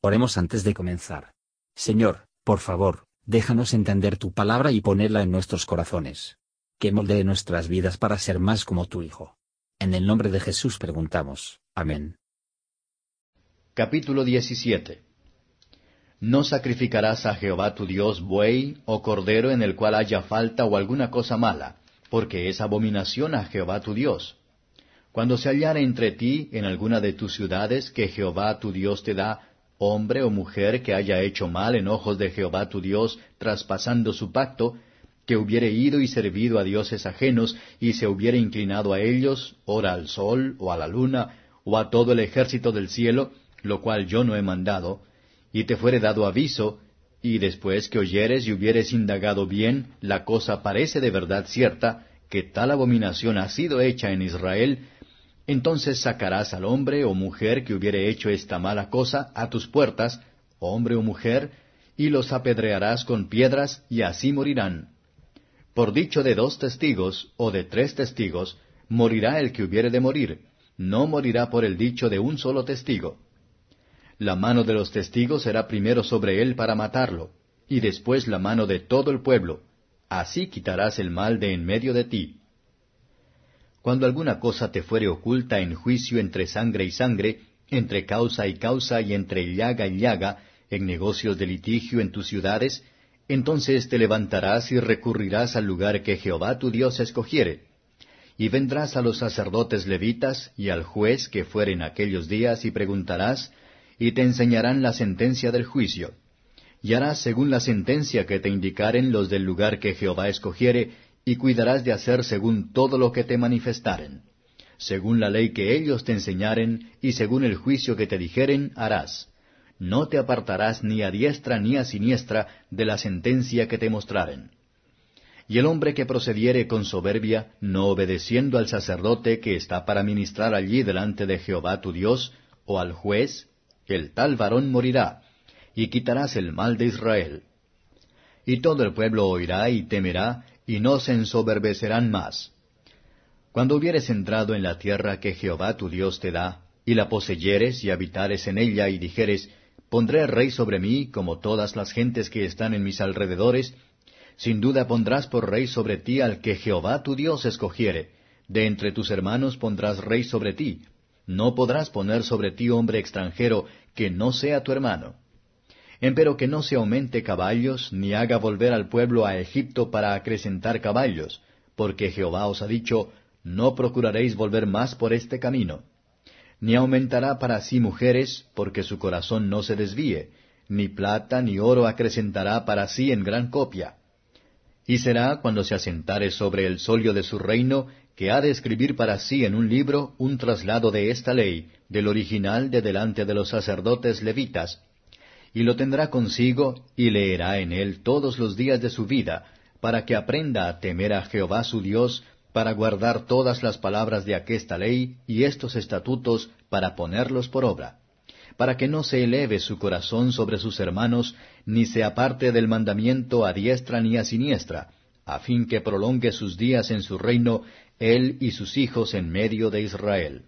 Oremos antes de comenzar. Señor, por favor, déjanos entender tu palabra y ponerla en nuestros corazones. Que moldee nuestras vidas para ser más como tu Hijo. En el nombre de Jesús preguntamos. Amén. Capítulo 17 No sacrificarás a Jehová tu Dios buey o cordero en el cual haya falta o alguna cosa mala, porque es abominación a Jehová tu Dios. Cuando se hallare entre ti en alguna de tus ciudades que Jehová tu Dios te da, hombre o mujer que haya hecho mal en ojos de Jehová tu Dios, traspasando su pacto, que hubiere ido y servido a dioses ajenos, y se hubiere inclinado a ellos, ora al sol, o a la luna, o a todo el ejército del cielo, lo cual yo no he mandado, y te fuere dado aviso, y después que oyeres y hubieres indagado bien, la cosa parece de verdad cierta, que tal abominación ha sido hecha en Israel, entonces sacarás al hombre o mujer que hubiere hecho esta mala cosa a tus puertas, hombre o mujer, y los apedrearás con piedras, y así morirán. Por dicho de dos testigos, o de tres testigos, morirá el que hubiere de morir, no morirá por el dicho de un solo testigo. La mano de los testigos será primero sobre él para matarlo, y después la mano de todo el pueblo. Así quitarás el mal de en medio de ti. Cuando alguna cosa te fuere oculta en juicio entre sangre y sangre, entre causa y causa y entre llaga y llaga, en negocios de litigio en tus ciudades, entonces te levantarás y recurrirás al lugar que Jehová tu Dios escogiere. Y vendrás a los sacerdotes levitas y al juez que fuere en aquellos días y preguntarás, y te enseñarán la sentencia del juicio. Y harás según la sentencia que te indicaren los del lugar que Jehová escogiere, y cuidarás de hacer según todo lo que te manifestaren. Según la ley que ellos te enseñaren, y según el juicio que te dijeren, harás. No te apartarás ni a diestra ni a siniestra de la sentencia que te mostraren. Y el hombre que procediere con soberbia, no obedeciendo al sacerdote que está para ministrar allí delante de Jehová tu Dios, o al juez, el tal varón morirá, y quitarás el mal de Israel. Y todo el pueblo oirá y temerá, y no se ensoberbecerán más. Cuando hubieres entrado en la tierra que Jehová tu Dios te da, y la poseyeres y habitares en ella, y dijeres, Pondré rey sobre mí, como todas las gentes que están en mis alrededores, sin duda pondrás por rey sobre ti al que Jehová tu Dios escogiere, de entre tus hermanos pondrás rey sobre ti, no podrás poner sobre ti hombre extranjero que no sea tu hermano empero que no se aumente caballos, ni haga volver al pueblo a Egipto para acrecentar caballos, porque Jehová os ha dicho, no procuraréis volver más por este camino. Ni aumentará para sí mujeres, porque su corazón no se desvíe, ni plata ni oro acrecentará para sí en gran copia. Y será cuando se asentare sobre el solio de su reino, que ha de escribir para sí en un libro un traslado de esta ley, del original de delante de los sacerdotes levitas, y lo tendrá consigo, y leerá en él todos los días de su vida, para que aprenda a temer a Jehová su Dios, para guardar todas las palabras de aquesta ley y estos estatutos, para ponerlos por obra, para que no se eleve su corazón sobre sus hermanos, ni se aparte del mandamiento a diestra ni a siniestra, a fin que prolongue sus días en su reino, él y sus hijos en medio de Israel.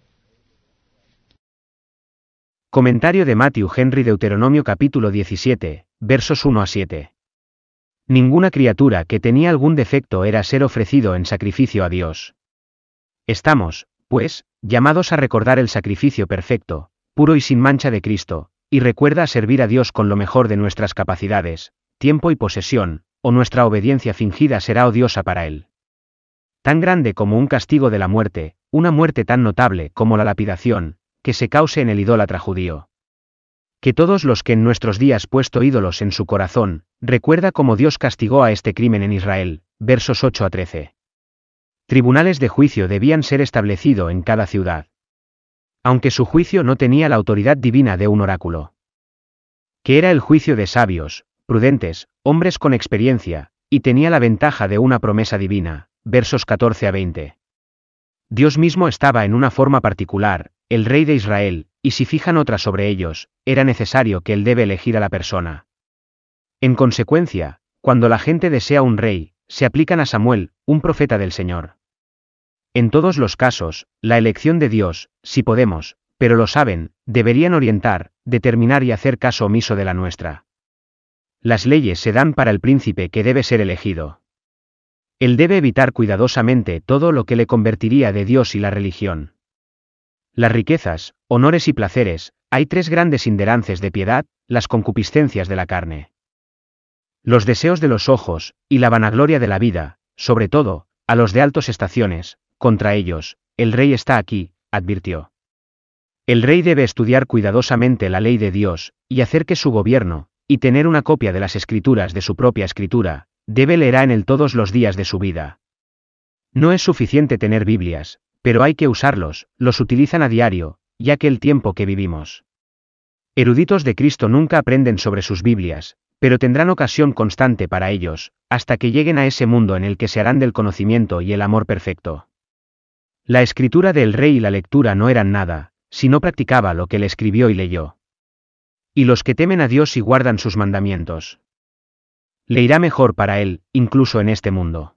Comentario de Matthew Henry Deuteronomio capítulo 17, versos 1 a 7. Ninguna criatura que tenía algún defecto era ser ofrecido en sacrificio a Dios. Estamos, pues, llamados a recordar el sacrificio perfecto, puro y sin mancha de Cristo, y recuerda servir a Dios con lo mejor de nuestras capacidades, tiempo y posesión, o nuestra obediencia fingida será odiosa para Él. Tan grande como un castigo de la muerte, una muerte tan notable como la lapidación, que se cause en el idólatra judío. Que todos los que en nuestros días puesto ídolos en su corazón, recuerda cómo Dios castigó a este crimen en Israel, versos 8 a 13. Tribunales de juicio debían ser establecido en cada ciudad. Aunque su juicio no tenía la autoridad divina de un oráculo. Que era el juicio de sabios, prudentes, hombres con experiencia, y tenía la ventaja de una promesa divina, versos 14 a 20. Dios mismo estaba en una forma particular, el rey de Israel, y si fijan otra sobre ellos, era necesario que él debe elegir a la persona. En consecuencia, cuando la gente desea un rey, se aplican a Samuel, un profeta del Señor. En todos los casos, la elección de Dios, si podemos, pero lo saben, deberían orientar, determinar y hacer caso omiso de la nuestra. Las leyes se dan para el príncipe que debe ser elegido. Él debe evitar cuidadosamente todo lo que le convertiría de Dios y la religión. Las riquezas, honores y placeres, hay tres grandes inderances de piedad, las concupiscencias de la carne. Los deseos de los ojos, y la vanagloria de la vida, sobre todo, a los de altos estaciones, contra ellos, el rey está aquí, advirtió. El rey debe estudiar cuidadosamente la ley de Dios, y hacer que su gobierno, y tener una copia de las escrituras de su propia escritura, debe leerá en él todos los días de su vida. No es suficiente tener Biblias, pero hay que usarlos, los utilizan a diario, ya que el tiempo que vivimos. Eruditos de Cristo nunca aprenden sobre sus Biblias, pero tendrán ocasión constante para ellos, hasta que lleguen a ese mundo en el que se harán del conocimiento y el amor perfecto. La escritura del rey y la lectura no eran nada, si no practicaba lo que le escribió y leyó. Y los que temen a Dios y guardan sus mandamientos. Le irá mejor para él, incluso en este mundo.